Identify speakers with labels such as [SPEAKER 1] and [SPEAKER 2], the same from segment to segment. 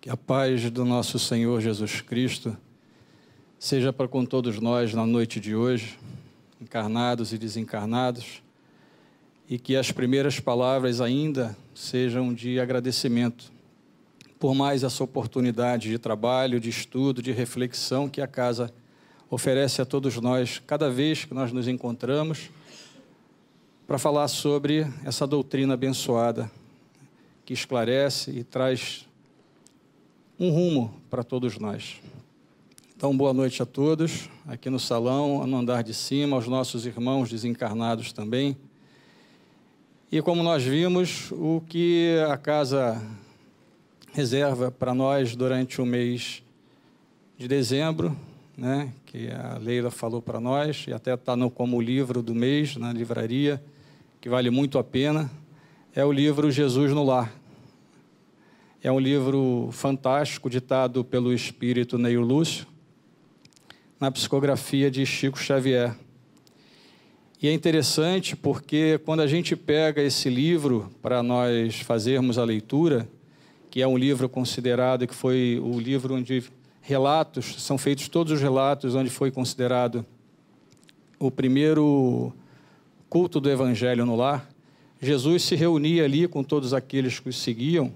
[SPEAKER 1] Que a paz do nosso Senhor Jesus Cristo seja para com todos nós na noite de hoje, encarnados e desencarnados, e que as primeiras palavras ainda sejam de agradecimento por mais essa oportunidade de trabalho, de estudo, de reflexão que a casa oferece a todos nós cada vez que nós nos encontramos para falar sobre essa doutrina abençoada que esclarece e traz um rumo para todos nós. Então, boa noite a todos, aqui no salão, no andar de cima, aos nossos irmãos desencarnados também. E como nós vimos, o que a casa reserva para nós durante o mês de dezembro, né, que a Leila falou para nós, e até está como livro do mês na livraria, que vale muito a pena, é o livro Jesus no Lar, é um livro fantástico, ditado pelo espírito Neil Lúcio, na psicografia de Chico Xavier. E é interessante porque quando a gente pega esse livro para nós fazermos a leitura, que é um livro considerado que foi o livro onde relatos, são feitos todos os relatos onde foi considerado o primeiro culto do evangelho no lar, Jesus se reunia ali com todos aqueles que o seguiam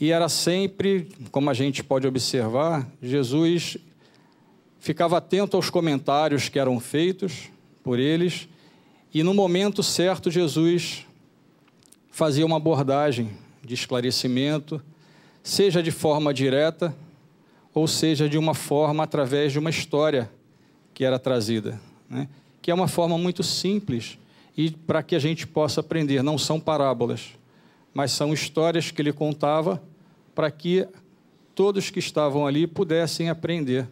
[SPEAKER 1] e era sempre, como a gente pode observar, Jesus ficava atento aos comentários que eram feitos por eles, e no momento certo, Jesus fazia uma abordagem de esclarecimento, seja de forma direta, ou seja de uma forma através de uma história que era trazida, né? que é uma forma muito simples e para que a gente possa aprender, não são parábolas mas são histórias que ele contava para que todos que estavam ali pudessem aprender.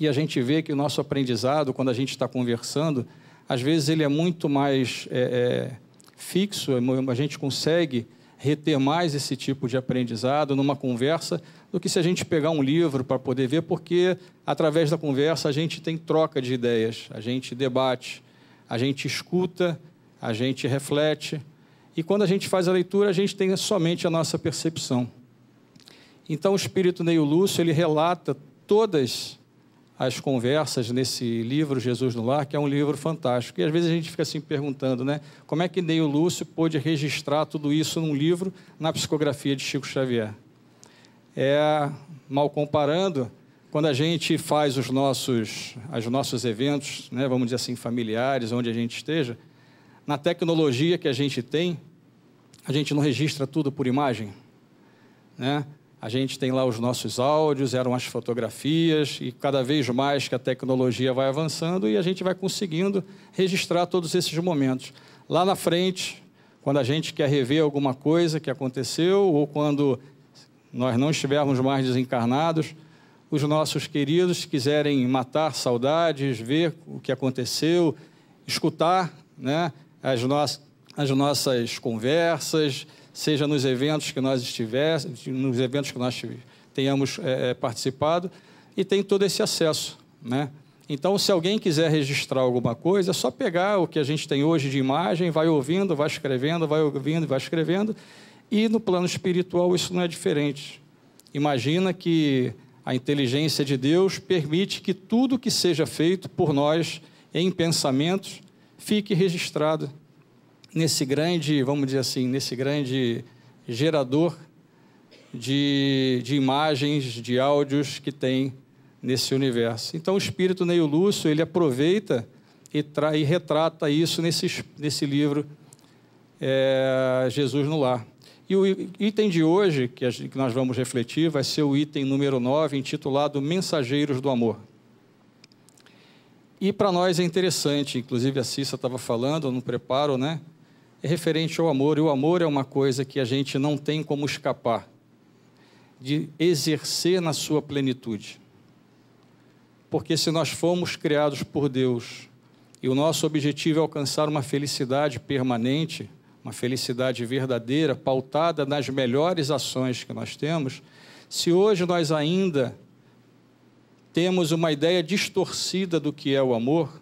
[SPEAKER 1] E a gente vê que o nosso aprendizado, quando a gente está conversando, às vezes ele é muito mais é, é, fixo, a gente consegue reter mais esse tipo de aprendizado numa conversa do que se a gente pegar um livro para poder ver, porque através da conversa a gente tem troca de ideias, a gente debate, a gente escuta, a gente reflete. E quando a gente faz a leitura, a gente tem somente a nossa percepção. Então, o espírito Neil Lúcio, ele relata todas as conversas nesse livro Jesus no Lar, que é um livro fantástico. E às vezes a gente fica assim perguntando, né? Como é que Neil Lúcio pôde registrar tudo isso num livro na psicografia de Chico Xavier? É, mal comparando, quando a gente faz os nossos, os nossos eventos, né, vamos dizer assim, familiares, onde a gente esteja, na tecnologia que a gente tem, a gente não registra tudo por imagem, né? A gente tem lá os nossos áudios, eram as fotografias, e cada vez mais que a tecnologia vai avançando e a gente vai conseguindo registrar todos esses momentos. Lá na frente, quando a gente quer rever alguma coisa que aconteceu, ou quando nós não estivermos mais desencarnados, os nossos queridos quiserem matar saudades, ver o que aconteceu, escutar né, as, no as nossas conversas, seja nos eventos que nós estivéssemos, nos eventos que nós tenhamos é, participado, e tem todo esse acesso, né? Então, se alguém quiser registrar alguma coisa, é só pegar o que a gente tem hoje de imagem, vai ouvindo, vai escrevendo, vai ouvindo, vai escrevendo, e no plano espiritual isso não é diferente. Imagina que a inteligência de Deus permite que tudo que seja feito por nós em pensamentos fique registrado nesse grande, vamos dizer assim, nesse grande gerador de, de imagens, de áudios que tem nesse universo. Então, o espírito Neil Lúcio, ele aproveita e, e retrata isso nesse, nesse livro é, Jesus no Lar. E o item de hoje, que, a, que nós vamos refletir, vai ser o item número 9, intitulado Mensageiros do Amor. E para nós é interessante, inclusive a Cissa estava falando no preparo, né? É referente ao amor, e o amor é uma coisa que a gente não tem como escapar de exercer na sua plenitude. Porque se nós fomos criados por Deus e o nosso objetivo é alcançar uma felicidade permanente, uma felicidade verdadeira, pautada nas melhores ações que nós temos, se hoje nós ainda temos uma ideia distorcida do que é o amor,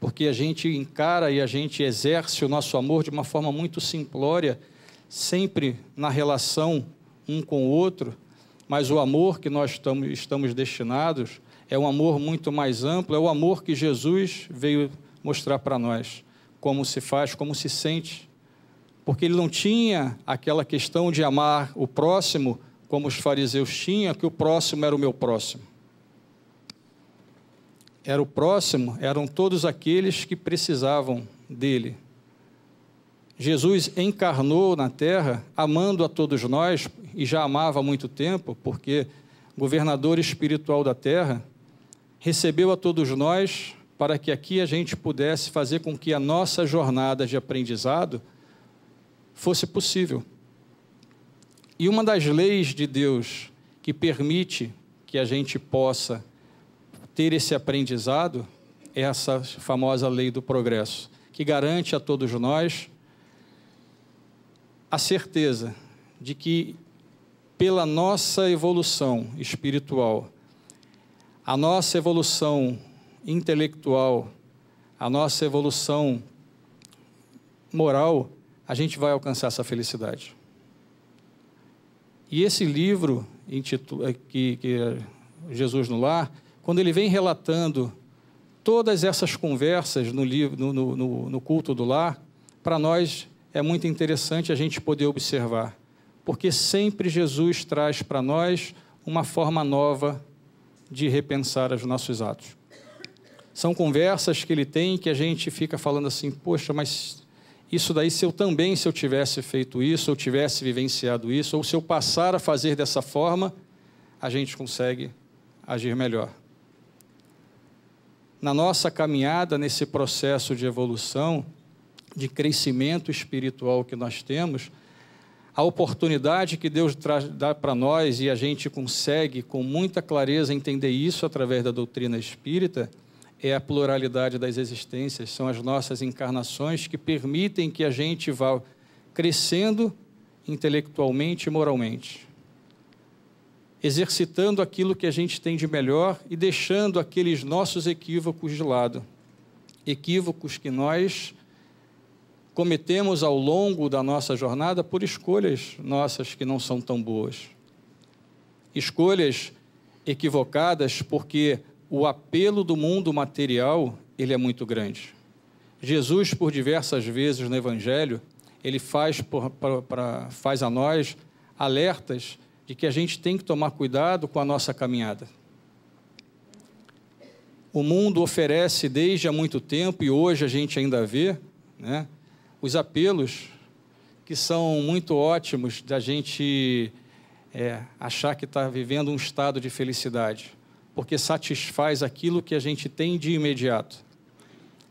[SPEAKER 1] porque a gente encara e a gente exerce o nosso amor de uma forma muito simplória, sempre na relação um com o outro, mas o amor que nós estamos destinados é um amor muito mais amplo, é o amor que Jesus veio mostrar para nós, como se faz, como se sente. Porque ele não tinha aquela questão de amar o próximo como os fariseus tinham, que o próximo era o meu próximo. Era o próximo, eram todos aqueles que precisavam dele. Jesus encarnou na terra, amando a todos nós, e já amava há muito tempo, porque governador espiritual da terra, recebeu a todos nós para que aqui a gente pudesse fazer com que a nossa jornada de aprendizado fosse possível. E uma das leis de Deus que permite que a gente possa ter esse aprendizado é essa famosa lei do progresso, que garante a todos nós a certeza de que, pela nossa evolução espiritual, a nossa evolução intelectual, a nossa evolução moral, a gente vai alcançar essa felicidade. E esse livro, que, que é Jesus no Lar, quando ele vem relatando todas essas conversas no, livro, no, no, no culto do lar, para nós é muito interessante a gente poder observar, porque sempre Jesus traz para nós uma forma nova de repensar os nossos atos. São conversas que ele tem que a gente fica falando assim, poxa, mas isso daí, se eu também, se eu tivesse feito isso, ou tivesse vivenciado isso, ou se eu passar a fazer dessa forma, a gente consegue agir melhor. Na nossa caminhada, nesse processo de evolução, de crescimento espiritual que nós temos, a oportunidade que Deus dá para nós e a gente consegue com muita clareza entender isso através da doutrina espírita é a pluralidade das existências, são as nossas encarnações que permitem que a gente vá crescendo intelectualmente e moralmente, exercitando aquilo que a gente tem de melhor e deixando aqueles nossos equívocos de lado. Equívocos que nós cometemos ao longo da nossa jornada por escolhas nossas que não são tão boas. Escolhas equivocadas porque o apelo do mundo material ele é muito grande. Jesus, por diversas vezes no Evangelho, ele faz, por, pra, pra, faz a nós alertas de que a gente tem que tomar cuidado com a nossa caminhada. O mundo oferece desde há muito tempo, e hoje a gente ainda vê, né, os apelos que são muito ótimos da gente é, achar que está vivendo um estado de felicidade, porque satisfaz aquilo que a gente tem de imediato.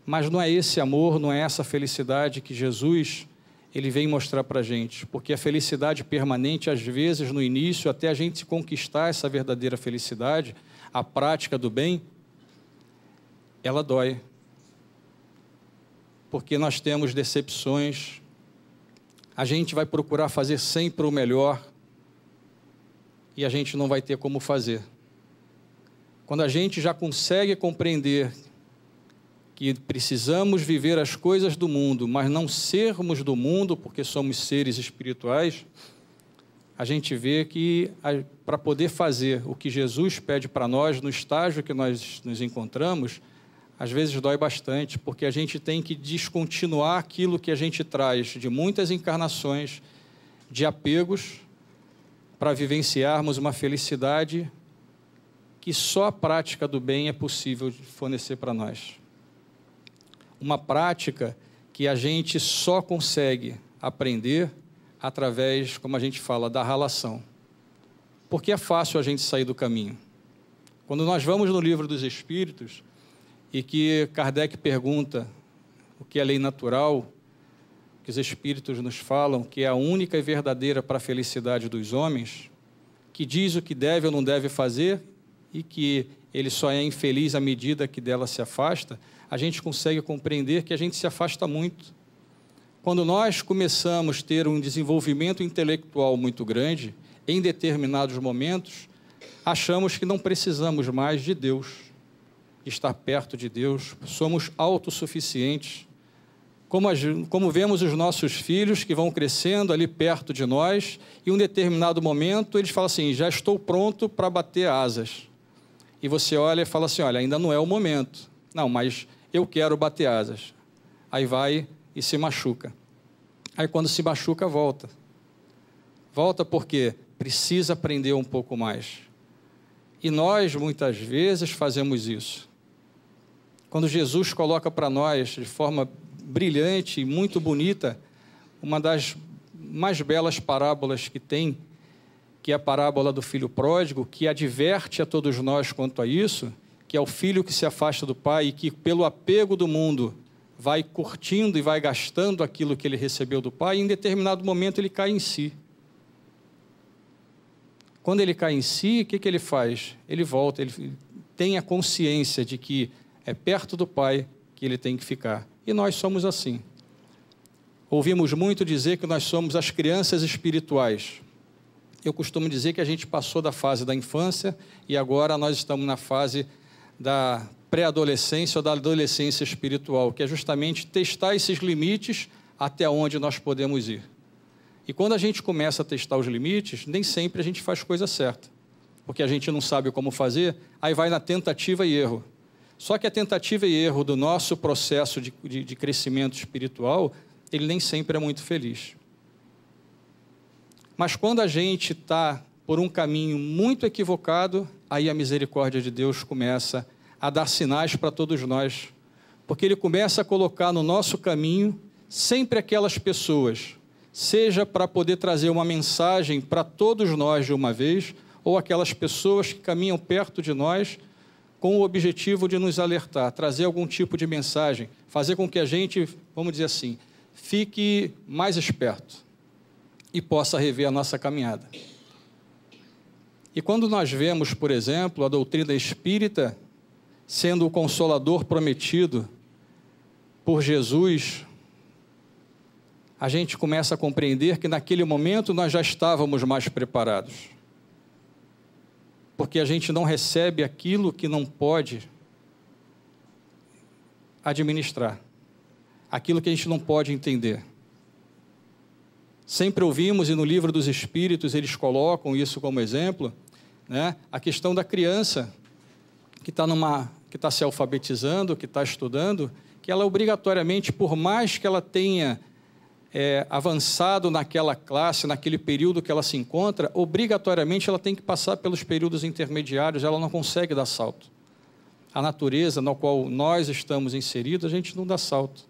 [SPEAKER 1] Mas não é esse amor, não é essa felicidade que Jesus ele vem mostrar para a gente, porque a felicidade permanente, às vezes, no início, até a gente conquistar essa verdadeira felicidade, a prática do bem, ela dói, porque nós temos decepções. A gente vai procurar fazer sempre o melhor e a gente não vai ter como fazer. Quando a gente já consegue compreender que precisamos viver as coisas do mundo, mas não sermos do mundo, porque somos seres espirituais, a gente vê que para poder fazer o que Jesus pede para nós, no estágio que nós nos encontramos, às vezes dói bastante, porque a gente tem que descontinuar aquilo que a gente traz de muitas encarnações, de apegos, para vivenciarmos uma felicidade que só a prática do bem é possível fornecer para nós. Uma prática que a gente só consegue aprender através, como a gente fala, da relação. Porque é fácil a gente sair do caminho. Quando nós vamos no livro dos Espíritos, e que Kardec pergunta o que é lei natural, que os espíritos nos falam que é a única e verdadeira para a felicidade dos homens, que diz o que deve ou não deve fazer e que ele só é infeliz à medida que dela se afasta, a gente consegue compreender que a gente se afasta muito. Quando nós começamos a ter um desenvolvimento intelectual muito grande, em determinados momentos, achamos que não precisamos mais de Deus estar perto de Deus, somos autossuficientes, como, como vemos os nossos filhos que vão crescendo ali perto de nós, e em um determinado momento eles falam assim: já estou pronto para bater asas. E você olha e fala assim: olha, ainda não é o momento. Não, mas eu quero bater asas. Aí vai e se machuca. Aí quando se machuca, volta. Volta porque precisa aprender um pouco mais. E nós, muitas vezes, fazemos isso. Quando Jesus coloca para nós, de forma brilhante e muito bonita, uma das mais belas parábolas que tem, que é a parábola do filho pródigo, que adverte a todos nós quanto a isso, que é o filho que se afasta do pai e que, pelo apego do mundo, vai curtindo e vai gastando aquilo que ele recebeu do pai, e em determinado momento ele cai em si. Quando ele cai em si, o que, que ele faz? Ele volta, ele tem a consciência de que é perto do pai que ele tem que ficar. E nós somos assim. Ouvimos muito dizer que nós somos as crianças espirituais. Eu costumo dizer que a gente passou da fase da infância e agora nós estamos na fase da pré-adolescência ou da adolescência espiritual, que é justamente testar esses limites até onde nós podemos ir. E quando a gente começa a testar os limites, nem sempre a gente faz coisa certa, porque a gente não sabe como fazer, aí vai na tentativa e erro. Só que a tentativa e erro do nosso processo de, de, de crescimento espiritual, ele nem sempre é muito feliz. Mas quando a gente está por um caminho muito equivocado, aí a misericórdia de Deus começa a dar sinais para todos nós, porque Ele começa a colocar no nosso caminho sempre aquelas pessoas, seja para poder trazer uma mensagem para todos nós de uma vez, ou aquelas pessoas que caminham perto de nós com o objetivo de nos alertar, trazer algum tipo de mensagem, fazer com que a gente, vamos dizer assim, fique mais esperto e possa rever a nossa caminhada. E quando nós vemos, por exemplo, a doutrina espírita sendo o consolador prometido por Jesus, a gente começa a compreender que naquele momento nós já estávamos mais preparados porque a gente não recebe aquilo que não pode administrar, aquilo que a gente não pode entender. Sempre ouvimos, e no livro dos Espíritos eles colocam isso como exemplo, né? a questão da criança que está numa que está se alfabetizando, que está estudando, que ela obrigatoriamente, por mais que ela tenha é, avançado naquela classe, naquele período que ela se encontra, obrigatoriamente ela tem que passar pelos períodos intermediários, ela não consegue dar salto. A natureza na qual nós estamos inseridos, a gente não dá salto.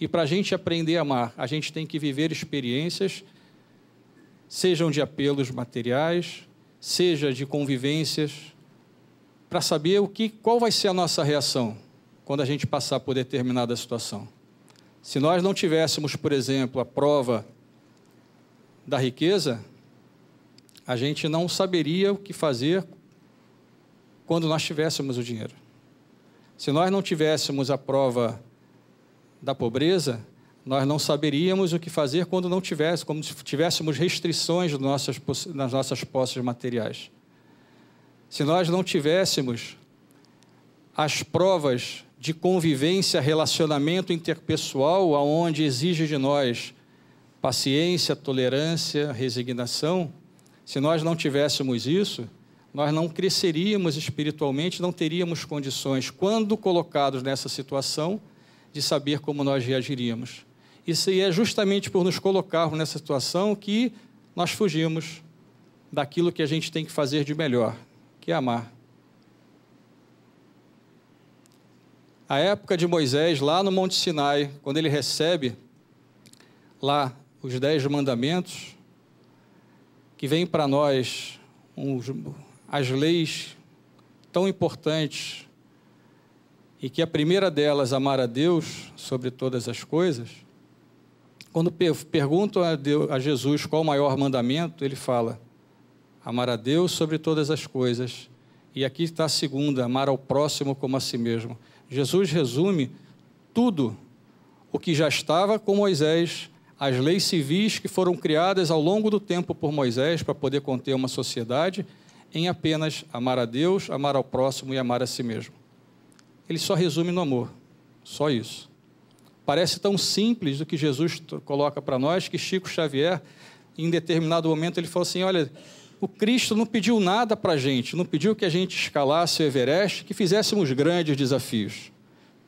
[SPEAKER 1] E para a gente aprender a amar, a gente tem que viver experiências, sejam de apelos materiais, seja de convivências, para saber o que, qual vai ser a nossa reação quando a gente passar por determinada situação. Se nós não tivéssemos, por exemplo, a prova da riqueza, a gente não saberia o que fazer quando nós tivéssemos o dinheiro. Se nós não tivéssemos a prova da pobreza, nós não saberíamos o que fazer quando não tivéssemos, como se tivéssemos restrições nas nossas posses materiais. Se nós não tivéssemos as provas de convivência, relacionamento interpessoal, aonde exige de nós paciência, tolerância, resignação, se nós não tivéssemos isso, nós não cresceríamos espiritualmente, não teríamos condições, quando colocados nessa situação, de saber como nós reagiríamos. Isso é justamente por nos colocarmos nessa situação que nós fugimos daquilo que a gente tem que fazer de melhor, que é amar. a época de Moisés, lá no Monte Sinai, quando ele recebe lá os dez mandamentos, que vem para nós as leis tão importantes, e que a primeira delas, amar a Deus sobre todas as coisas, quando perguntam a, Deus, a Jesus qual o maior mandamento, ele fala: amar a Deus sobre todas as coisas. E aqui está a segunda, amar ao próximo como a si mesmo. Jesus resume tudo o que já estava com Moisés, as leis civis que foram criadas ao longo do tempo por Moisés para poder conter uma sociedade, em apenas amar a Deus, amar ao próximo e amar a si mesmo. Ele só resume no amor, só isso. Parece tão simples o que Jesus coloca para nós que Chico Xavier, em determinado momento, ele falou assim: olha, o Cristo não pediu nada para a gente, não pediu que a gente escalasse o Everest, que fizéssemos grandes desafios.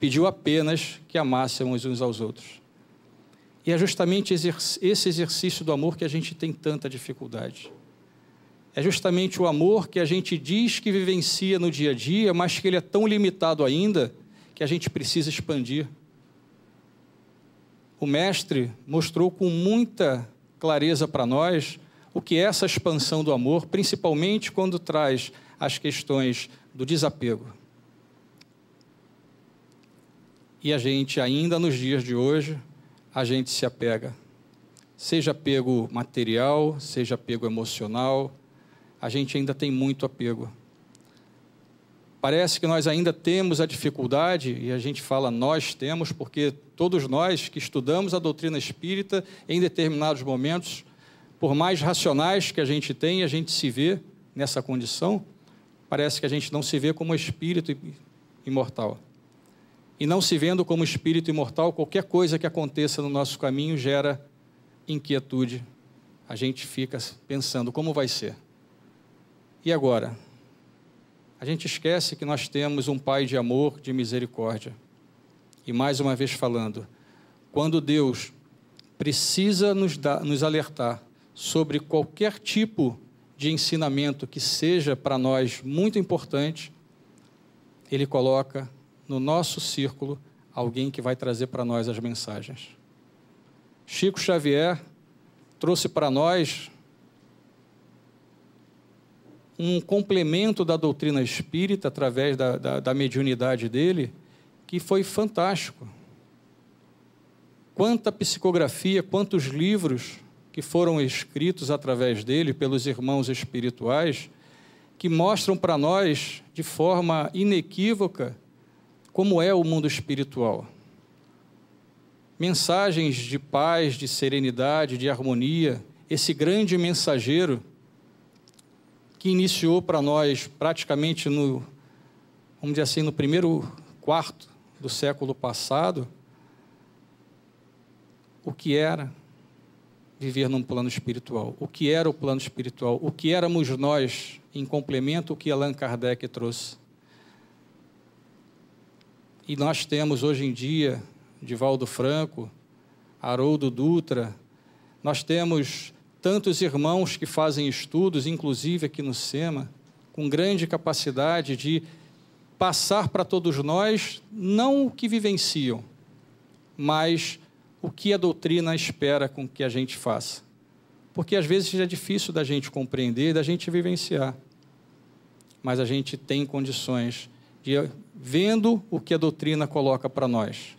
[SPEAKER 1] Pediu apenas que amássemos uns aos outros. E é justamente esse exercício do amor que a gente tem tanta dificuldade. É justamente o amor que a gente diz que vivencia no dia a dia, mas que ele é tão limitado ainda que a gente precisa expandir. O Mestre mostrou com muita clareza para nós o que é essa expansão do amor, principalmente quando traz as questões do desapego. E a gente, ainda nos dias de hoje, a gente se apega. Seja apego material, seja apego emocional, a gente ainda tem muito apego. Parece que nós ainda temos a dificuldade, e a gente fala nós temos, porque todos nós que estudamos a doutrina espírita, em determinados momentos, por mais racionais que a gente tem, a gente se vê nessa condição, parece que a gente não se vê como espírito imortal. E não se vendo como espírito imortal, qualquer coisa que aconteça no nosso caminho gera inquietude. A gente fica pensando como vai ser. E agora? A gente esquece que nós temos um Pai de amor, de misericórdia. E mais uma vez falando, quando Deus precisa nos, dar, nos alertar sobre qualquer tipo de ensinamento que seja para nós muito importante, Ele coloca no nosso círculo alguém que vai trazer para nós as mensagens. Chico Xavier trouxe para nós um complemento da doutrina espírita através da, da, da mediunidade dele, que foi fantástico. Quanta psicografia, quantos livros que foram escritos através dele pelos irmãos espirituais, que mostram para nós de forma inequívoca como é o mundo espiritual. Mensagens de paz, de serenidade, de harmonia, esse grande mensageiro que iniciou para nós praticamente no, vamos dizer assim, no primeiro quarto do século passado, o que era viver num plano espiritual, o que era o plano espiritual, o que éramos nós em complemento? Ao que Allan Kardec trouxe. E nós temos hoje em dia Divaldo Franco, Haroldo Dutra, nós temos tantos irmãos que fazem estudos, inclusive aqui no SEMA, com grande capacidade de passar para todos nós não o que vivenciam, mas o que a doutrina espera com que a gente faça. Porque às vezes é difícil da gente compreender, da gente vivenciar. Mas a gente tem condições de, vendo o que a doutrina coloca para nós,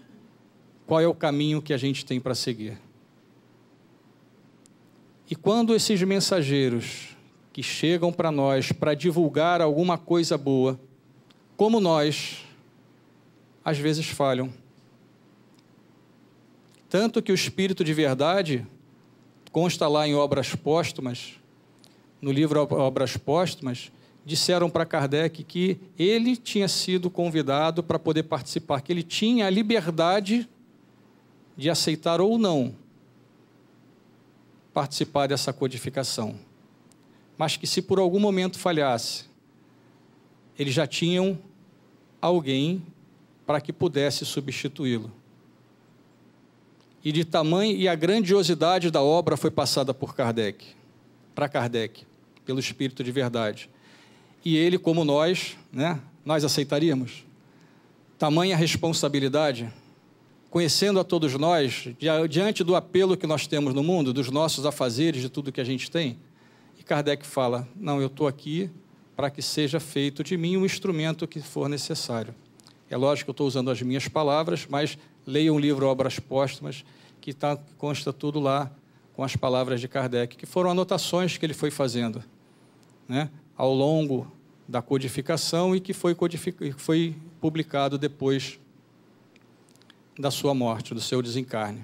[SPEAKER 1] qual é o caminho que a gente tem para seguir. E quando esses mensageiros que chegam para nós para divulgar alguma coisa boa, como nós, às vezes falham. Tanto que o Espírito de Verdade consta lá em Obras Póstumas, no livro Obras Póstumas, disseram para Kardec que ele tinha sido convidado para poder participar, que ele tinha a liberdade de aceitar ou não participar dessa codificação. Mas que se por algum momento falhasse, eles já tinham alguém para que pudesse substituí-lo. E de tamanho e a grandiosidade da obra foi passada por Kardec, para Kardec, pelo Espírito de Verdade. E ele, como nós, né, nós aceitaríamos? Tamanha responsabilidade conhecendo a todos nós, diante do apelo que nós temos no mundo, dos nossos afazeres, de tudo que a gente tem. E Kardec fala: Não, eu estou aqui para que seja feito de mim o um instrumento que for necessário. É lógico que eu estou usando as minhas palavras, mas leia um livro Obras Póstumas, que tá, consta tudo lá com as palavras de Kardec, que foram anotações que ele foi fazendo né, ao longo da codificação e que foi, foi publicado depois da sua morte, do seu desencarne.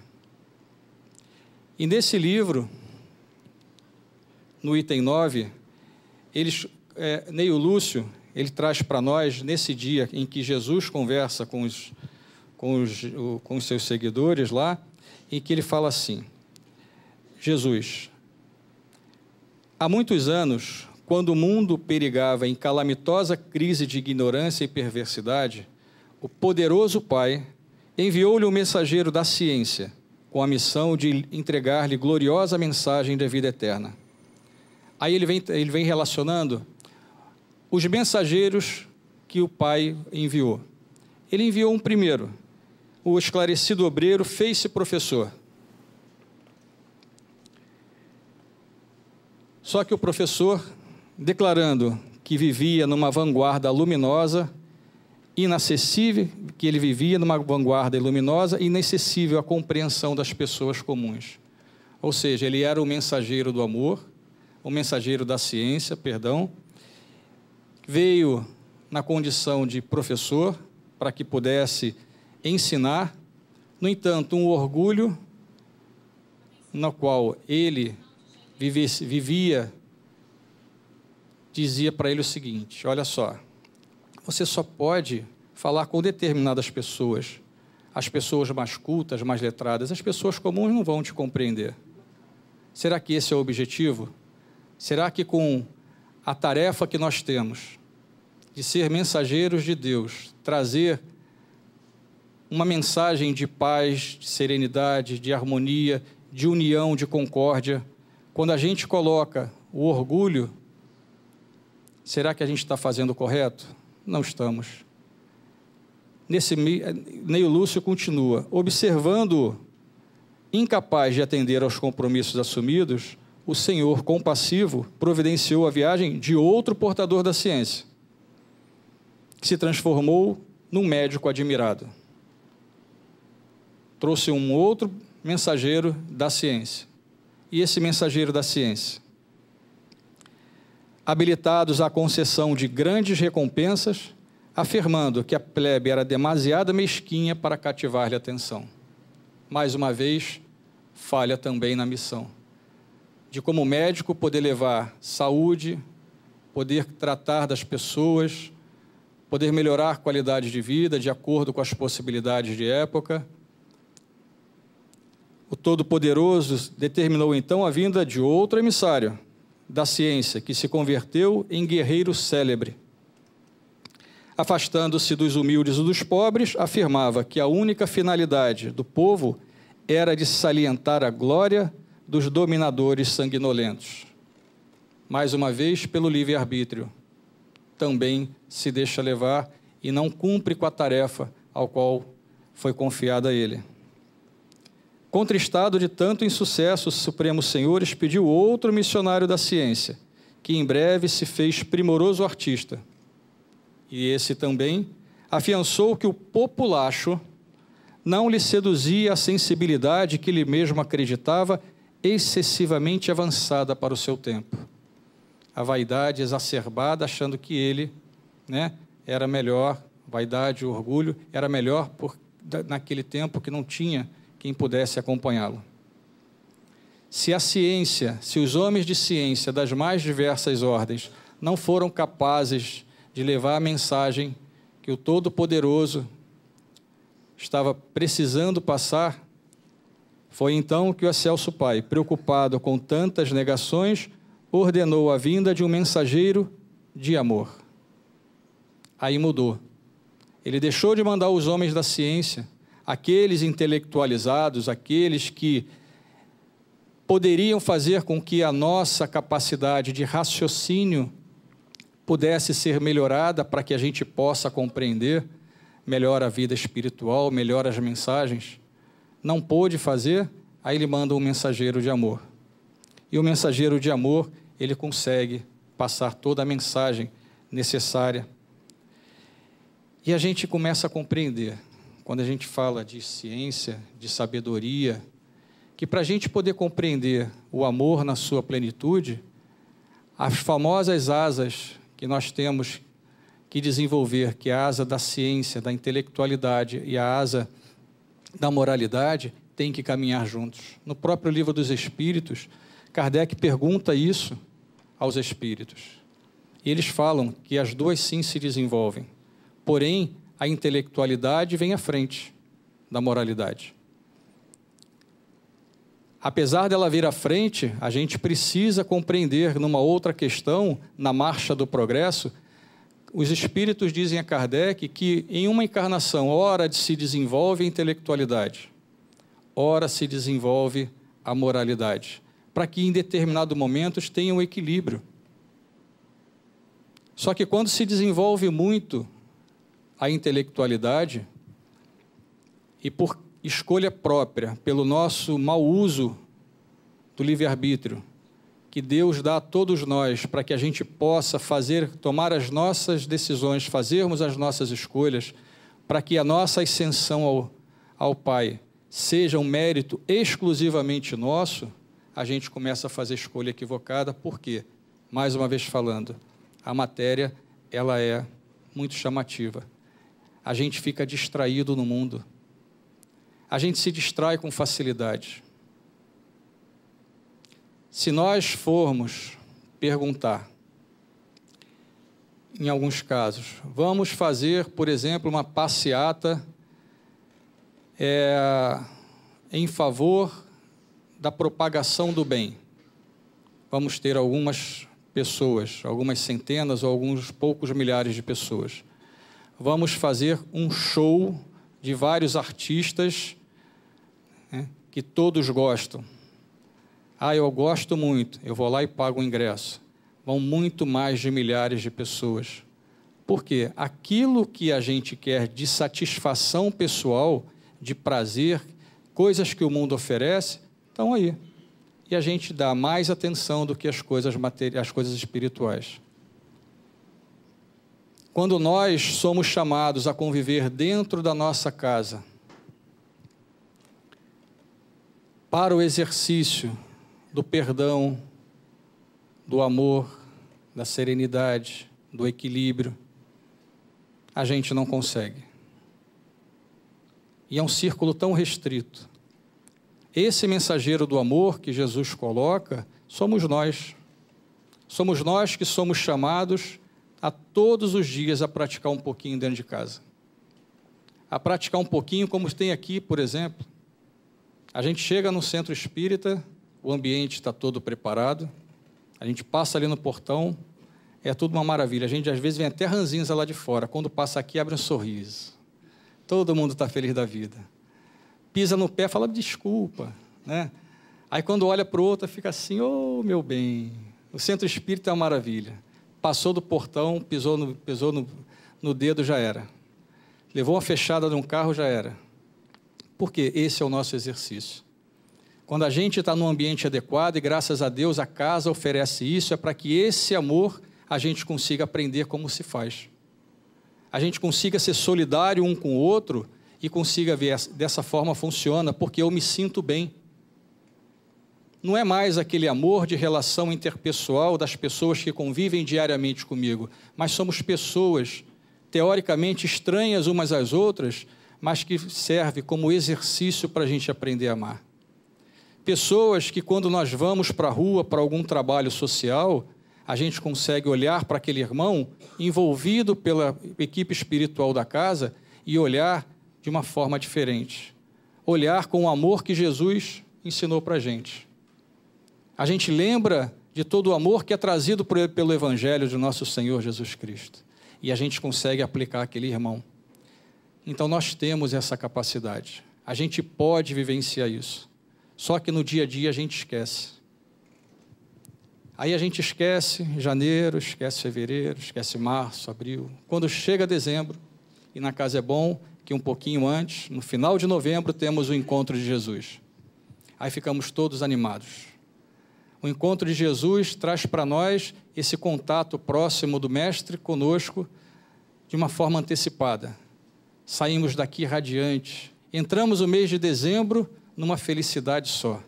[SPEAKER 1] E nesse livro, no item 9, eles, é, Neio Lúcio, ele traz para nós, nesse dia em que Jesus conversa com os, com os, com os seus seguidores lá, em que ele fala assim: Jesus, há muitos anos, quando o mundo perigava em calamitosa crise de ignorância e perversidade, o poderoso Pai enviou-lhe um mensageiro da ciência, com a missão de entregar-lhe gloriosa mensagem da vida eterna. Aí ele vem, ele vem relacionando os mensageiros que o Pai enviou. Ele enviou um primeiro, o esclarecido obreiro fez-se professor. Só que o professor, declarando que vivia numa vanguarda luminosa, inacessível, que ele vivia numa vanguarda luminosa, inacessível à compreensão das pessoas comuns. Ou seja, ele era o mensageiro do amor, o mensageiro da ciência, perdão, veio na condição de professor para que pudesse ensinar, no entanto, um orgulho no qual ele vivia, dizia para ele o seguinte: olha só, você só pode falar com determinadas pessoas, as pessoas mais cultas, mais letradas, as pessoas comuns não vão te compreender. Será que esse é o objetivo? Será que com a tarefa que nós temos de ser mensageiros de Deus, trazer uma mensagem de paz, de serenidade, de harmonia, de união, de concórdia. Quando a gente coloca o orgulho, será que a gente está fazendo o correto? Não estamos. Nesse Neio Lúcio continua, observando incapaz de atender aos compromissos assumidos, o Senhor compassivo providenciou a viagem de outro portador da ciência, que se transformou num médico admirado trouxe um outro mensageiro da ciência. E esse mensageiro da ciência, habilitados à concessão de grandes recompensas, afirmando que a plebe era demasiado mesquinha para cativar-lhe atenção. Mais uma vez, falha também na missão. De como médico poder levar saúde, poder tratar das pessoas, poder melhorar a qualidade de vida de acordo com as possibilidades de época, o Todo-Poderoso determinou então a vinda de outro emissário da ciência, que se converteu em guerreiro célebre. Afastando-se dos humildes e dos pobres, afirmava que a única finalidade do povo era de salientar a glória dos dominadores sanguinolentos. Mais uma vez, pelo livre-arbítrio, também se deixa levar e não cumpre com a tarefa ao qual foi confiada a ele. Contristado de tanto insucesso, o Supremo Senhor expediu outro missionário da ciência, que em breve se fez primoroso artista. E esse também afiançou que o populacho não lhe seduzia a sensibilidade que ele mesmo acreditava excessivamente avançada para o seu tempo. A vaidade exacerbada, achando que ele né, era melhor, vaidade, orgulho, era melhor por, naquele tempo que não tinha quem pudesse acompanhá-lo. Se a ciência, se os homens de ciência das mais diversas ordens não foram capazes de levar a mensagem que o Todo-Poderoso estava precisando passar, foi então que o Excelso Pai, preocupado com tantas negações, ordenou a vinda de um mensageiro de amor. Aí mudou. Ele deixou de mandar os homens da ciência aqueles intelectualizados, aqueles que poderiam fazer com que a nossa capacidade de raciocínio pudesse ser melhorada para que a gente possa compreender melhor a vida espiritual, melhor as mensagens, não pôde fazer, aí ele manda um mensageiro de amor. E o mensageiro de amor, ele consegue passar toda a mensagem necessária. E a gente começa a compreender quando a gente fala de ciência, de sabedoria, que para a gente poder compreender o amor na sua plenitude, as famosas asas que nós temos que desenvolver, que é a asa da ciência, da intelectualidade e a asa da moralidade, tem que caminhar juntos. No próprio livro dos Espíritos, Kardec pergunta isso aos espíritos. E eles falam que as duas sim se desenvolvem. Porém, a intelectualidade vem à frente. da moralidade. Apesar dela vir à frente, a gente precisa compreender numa outra questão, na marcha do progresso, os espíritos dizem a Kardec que em uma encarnação, ora se desenvolve a intelectualidade, ora se desenvolve a moralidade, para que em determinados momentos tenha um equilíbrio. Só que quando se desenvolve muito a intelectualidade, e por escolha própria, pelo nosso mau uso do livre-arbítrio, que Deus dá a todos nós para que a gente possa fazer, tomar as nossas decisões, fazermos as nossas escolhas, para que a nossa ascensão ao, ao Pai seja um mérito exclusivamente nosso, a gente começa a fazer escolha equivocada, porque, mais uma vez falando, a matéria ela é muito chamativa. A gente fica distraído no mundo a gente se distrai com facilidade. Se nós formos perguntar, em alguns casos, vamos fazer, por exemplo, uma passeata é, em favor da propagação do bem. Vamos ter algumas pessoas, algumas centenas ou alguns poucos milhares de pessoas. Vamos fazer um show de vários artistas né, que todos gostam. Ah, eu gosto muito, eu vou lá e pago o ingresso. Vão muito mais de milhares de pessoas. Por quê? Aquilo que a gente quer de satisfação pessoal, de prazer, coisas que o mundo oferece, estão aí. E a gente dá mais atenção do que as coisas as coisas espirituais. Quando nós somos chamados a conviver dentro da nossa casa, para o exercício do perdão, do amor, da serenidade, do equilíbrio, a gente não consegue. E é um círculo tão restrito. Esse mensageiro do amor que Jesus coloca somos nós. Somos nós que somos chamados a todos os dias a praticar um pouquinho dentro de casa. A praticar um pouquinho, como tem aqui, por exemplo, a gente chega no centro espírita, o ambiente está todo preparado, a gente passa ali no portão, é tudo uma maravilha. A gente às vezes vem até ranzinza lá de fora, quando passa aqui abre um sorriso. Todo mundo está feliz da vida. Pisa no pé, fala desculpa, né? Aí quando olha para o outro, fica assim, ô oh, meu bem, o centro espírita é uma maravilha. Passou do portão, pisou no, pisou no, no dedo, já era. Levou uma fechada de um carro, já era porque esse é o nosso exercício. Quando a gente está num ambiente adequado, e graças a Deus a casa oferece isso, é para que esse amor a gente consiga aprender como se faz. A gente consiga ser solidário um com o outro e consiga ver dessa forma funciona, porque eu me sinto bem. Não é mais aquele amor de relação interpessoal das pessoas que convivem diariamente comigo, mas somos pessoas teoricamente estranhas umas às outras, mas que serve como exercício para a gente aprender a amar. Pessoas que, quando nós vamos para a rua para algum trabalho social, a gente consegue olhar para aquele irmão envolvido pela equipe espiritual da casa e olhar de uma forma diferente. Olhar com o amor que Jesus ensinou para a gente. A gente lembra de todo o amor que é trazido pelo Evangelho de nosso Senhor Jesus Cristo. E a gente consegue aplicar aquele irmão. Então nós temos essa capacidade. A gente pode vivenciar isso. Só que no dia a dia a gente esquece. Aí a gente esquece janeiro, esquece fevereiro, esquece março, abril. Quando chega dezembro, e na casa é bom que um pouquinho antes, no final de novembro, temos o encontro de Jesus. Aí ficamos todos animados. O encontro de Jesus traz para nós esse contato próximo do Mestre conosco de uma forma antecipada saímos daqui radiantes. Entramos o mês de dezembro numa felicidade só.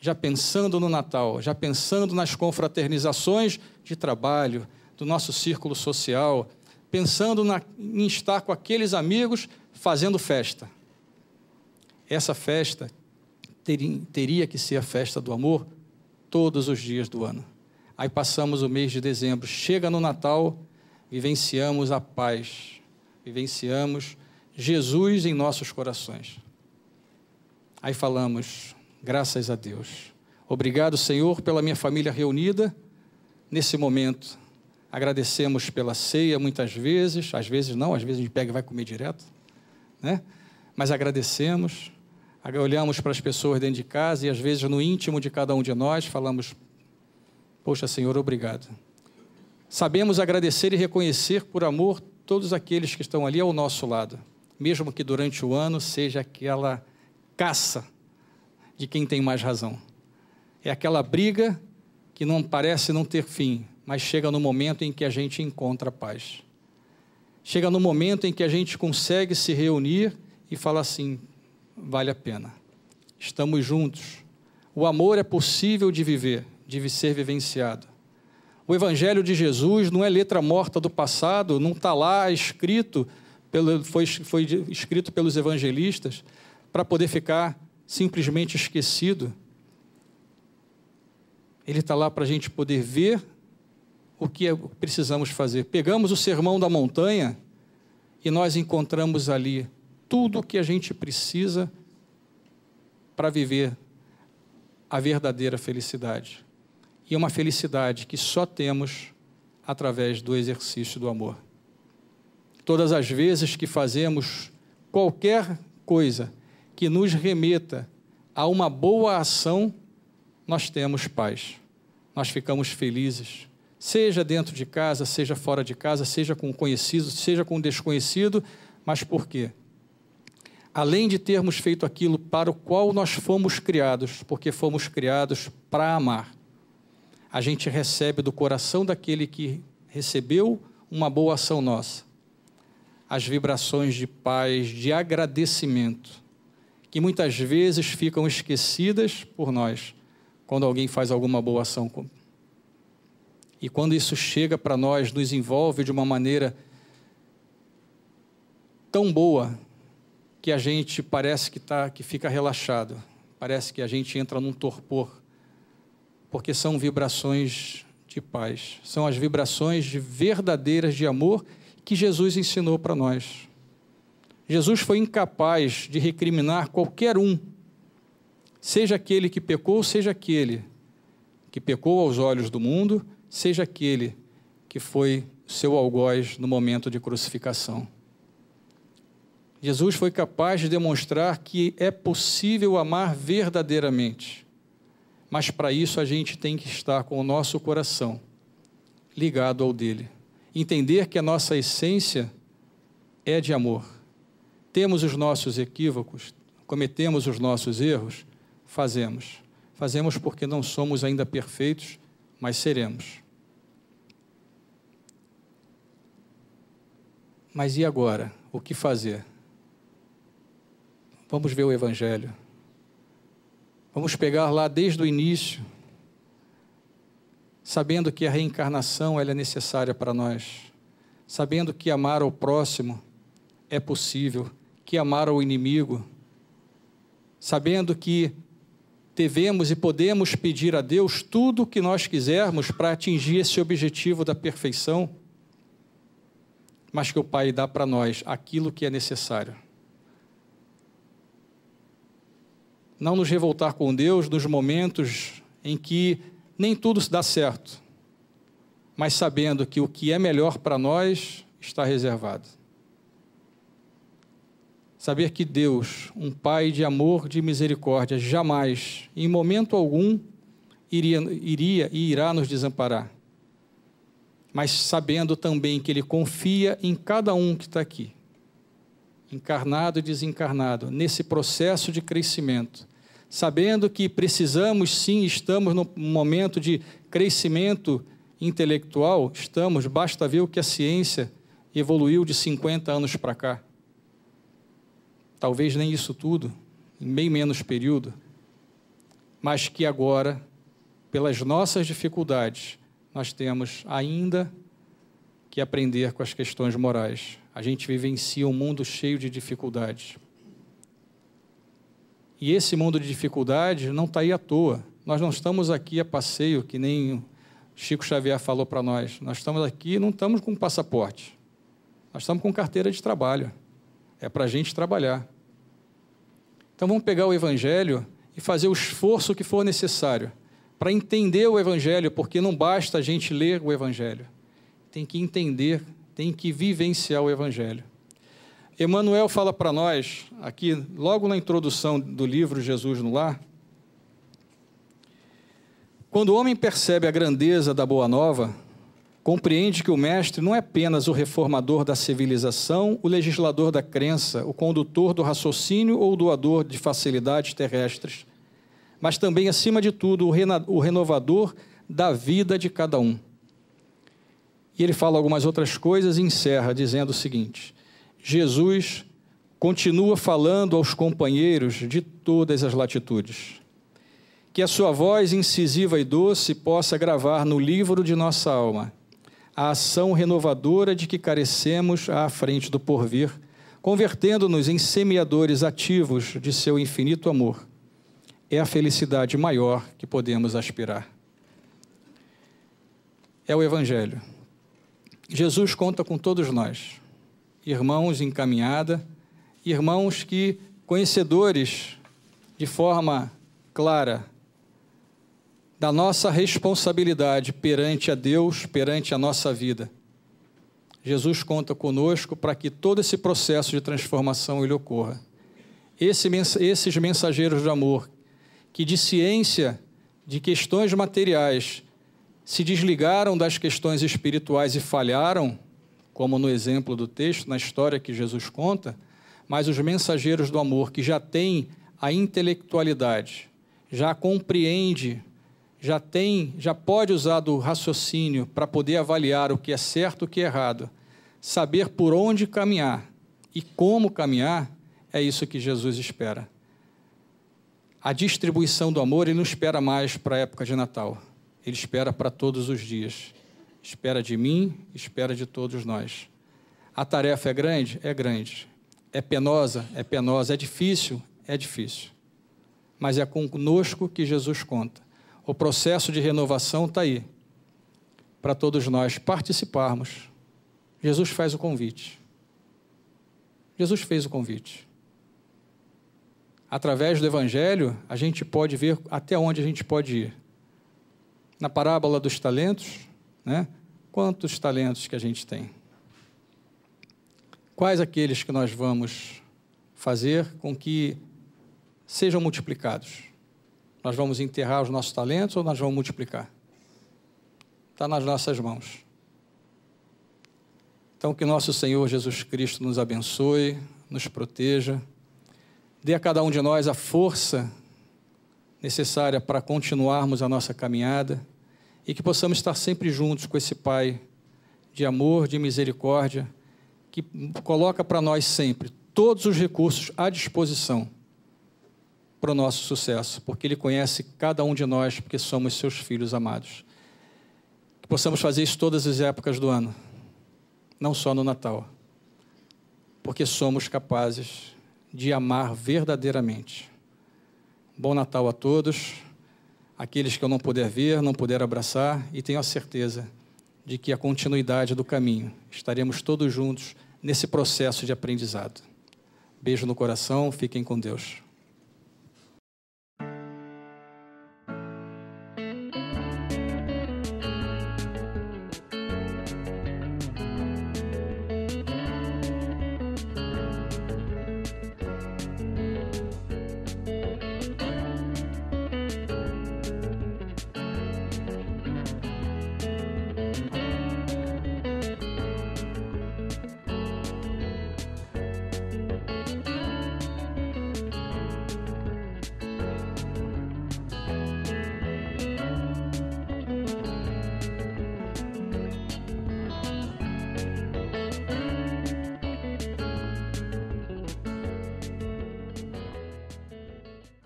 [SPEAKER 1] Já pensando no Natal, já pensando nas confraternizações de trabalho, do nosso círculo social, pensando na, em estar com aqueles amigos fazendo festa. Essa festa teria, teria que ser a festa do amor todos os dias do ano. Aí passamos o mês de dezembro, chega no Natal, vivenciamos a paz, vivenciamos Jesus em nossos corações. Aí falamos, graças a Deus. Obrigado, Senhor, pela minha família reunida nesse momento. Agradecemos pela ceia muitas vezes, às vezes não, às vezes a gente pega e vai comer direto, né? Mas agradecemos, olhamos para as pessoas dentro de casa e às vezes no íntimo de cada um de nós falamos: Poxa, Senhor, obrigado. Sabemos agradecer e reconhecer por amor todos aqueles que estão ali ao nosso lado, mesmo que durante o ano seja aquela caça de quem tem mais razão. É aquela briga que não parece não ter fim, mas chega no momento em que a gente encontra paz. Chega no momento em que a gente consegue se reunir e fala assim: vale a pena. Estamos juntos. O amor é possível de viver, de ser vivenciado. O Evangelho de Jesus não é letra morta do passado, não está lá escrito, pelo, foi, foi escrito pelos evangelistas para poder ficar simplesmente esquecido. Ele está lá para a gente poder ver o que é, precisamos fazer. Pegamos o sermão da montanha e nós encontramos ali tudo o que a gente precisa para viver a verdadeira felicidade e uma felicidade que só temos através do exercício do amor. Todas as vezes que fazemos qualquer coisa que nos remeta a uma boa ação, nós temos paz. Nós ficamos felizes, seja dentro de casa, seja fora de casa, seja com conhecido, seja com desconhecido, mas por quê? Além de termos feito aquilo para o qual nós fomos criados, porque fomos criados para amar, a gente recebe do coração daquele que recebeu uma boa ação nossa as vibrações de paz, de agradecimento, que muitas vezes ficam esquecidas por nós quando alguém faz alguma boa ação. E quando isso chega para nós, nos envolve de uma maneira tão boa que a gente parece que, tá, que fica relaxado, parece que a gente entra num torpor porque são vibrações de paz, são as vibrações de verdadeiras de amor que Jesus ensinou para nós. Jesus foi incapaz de recriminar qualquer um, seja aquele que pecou, seja aquele que pecou aos olhos do mundo, seja aquele que foi seu algoz no momento de crucificação. Jesus foi capaz de demonstrar que é possível amar verdadeiramente mas para isso a gente tem que estar com o nosso coração ligado ao dele. Entender que a nossa essência é de amor. Temos os nossos equívocos, cometemos os nossos erros, fazemos. Fazemos porque não somos ainda perfeitos, mas seremos. Mas e agora? O que fazer? Vamos ver o Evangelho. Vamos pegar lá desde o início, sabendo que a reencarnação ela é necessária para nós, sabendo que amar ao próximo é possível, que amar ao inimigo, sabendo que devemos e podemos pedir a Deus tudo o que nós quisermos para atingir esse objetivo da perfeição, mas que o Pai dá para nós aquilo que é necessário. Não nos revoltar com Deus nos momentos em que nem tudo dá certo, mas sabendo que o que é melhor para nós está reservado. Saber que Deus, um Pai de amor, de misericórdia, jamais, em momento algum, iria, iria e irá nos desamparar. Mas sabendo também que Ele confia em cada um que está aqui encarnado e desencarnado, nesse processo de crescimento, sabendo que precisamos sim, estamos no momento de crescimento intelectual, estamos, basta ver o que a ciência evoluiu de 50 anos para cá. Talvez nem isso tudo, em bem menos período, mas que agora, pelas nossas dificuldades, nós temos ainda que aprender com as questões morais. A gente vivencia um mundo cheio de dificuldades. E esse mundo de dificuldades não está aí à toa. Nós não estamos aqui a passeio, que nem Chico Xavier falou para nós. Nós estamos aqui não estamos com passaporte. Nós estamos com carteira de trabalho. É para a gente trabalhar. Então vamos pegar o Evangelho e fazer o esforço que for necessário para entender o Evangelho, porque não basta a gente ler o Evangelho, tem que entender, tem que vivenciar o Evangelho. Emmanuel fala para nós, aqui, logo na introdução do livro Jesus no Lar, quando o homem percebe a grandeza da Boa Nova, compreende que o Mestre não é apenas o reformador da civilização, o legislador da crença, o condutor do raciocínio ou o doador de facilidades terrestres, mas também, acima de tudo, o renovador da vida de cada um. E ele fala algumas outras coisas e encerra dizendo o seguinte: Jesus continua falando aos companheiros de todas as latitudes. Que a sua voz incisiva e doce possa gravar no livro de nossa alma a ação renovadora de que carecemos à frente do porvir, convertendo-nos em semeadores ativos de seu infinito amor. É a felicidade maior que podemos aspirar. É o Evangelho. Jesus conta com todos nós irmãos em caminhada, irmãos que, conhecedores de forma clara da nossa responsabilidade perante a Deus, perante a nossa vida. Jesus conta conosco para que todo esse processo de transformação ele ocorra. Esse, esses mensageiros de amor, que de ciência, de questões materiais, se desligaram das questões espirituais e falharam, como no exemplo do texto, na história que Jesus conta, mas os mensageiros do amor que já têm a intelectualidade, já compreende, já tem, já pode usar do raciocínio para poder avaliar o que é certo e o que é errado, saber por onde caminhar e como caminhar, é isso que Jesus espera. A distribuição do amor ele não espera mais para a época de Natal, ele espera para todos os dias espera de mim, espera de todos nós. A tarefa é grande? É grande. É penosa? É penosa. É difícil? É difícil. Mas é conosco que Jesus conta. O processo de renovação está aí, para todos nós participarmos. Jesus faz o convite. Jesus fez o convite. Através do Evangelho, a gente pode ver até onde a gente pode ir. Na parábola dos talentos, né? Quantos talentos que a gente tem? Quais aqueles que nós vamos fazer com que sejam multiplicados? Nós vamos enterrar os nossos talentos ou nós vamos multiplicar? Está nas nossas mãos. Então, que nosso Senhor Jesus Cristo nos abençoe, nos proteja, dê a cada um de nós a força necessária para continuarmos a nossa caminhada e que possamos estar sempre juntos com esse Pai de amor, de misericórdia, que coloca para nós sempre todos os recursos à disposição para o nosso sucesso, porque Ele conhece cada um de nós, porque somos seus filhos amados. Que possamos fazer isso todas as épocas do ano, não só no Natal, porque somos capazes de amar verdadeiramente. Bom Natal a todos aqueles que eu não puder ver, não puder abraçar, e tenho a certeza de que a continuidade do caminho estaremos todos juntos nesse processo de aprendizado. Beijo no coração, fiquem com Deus.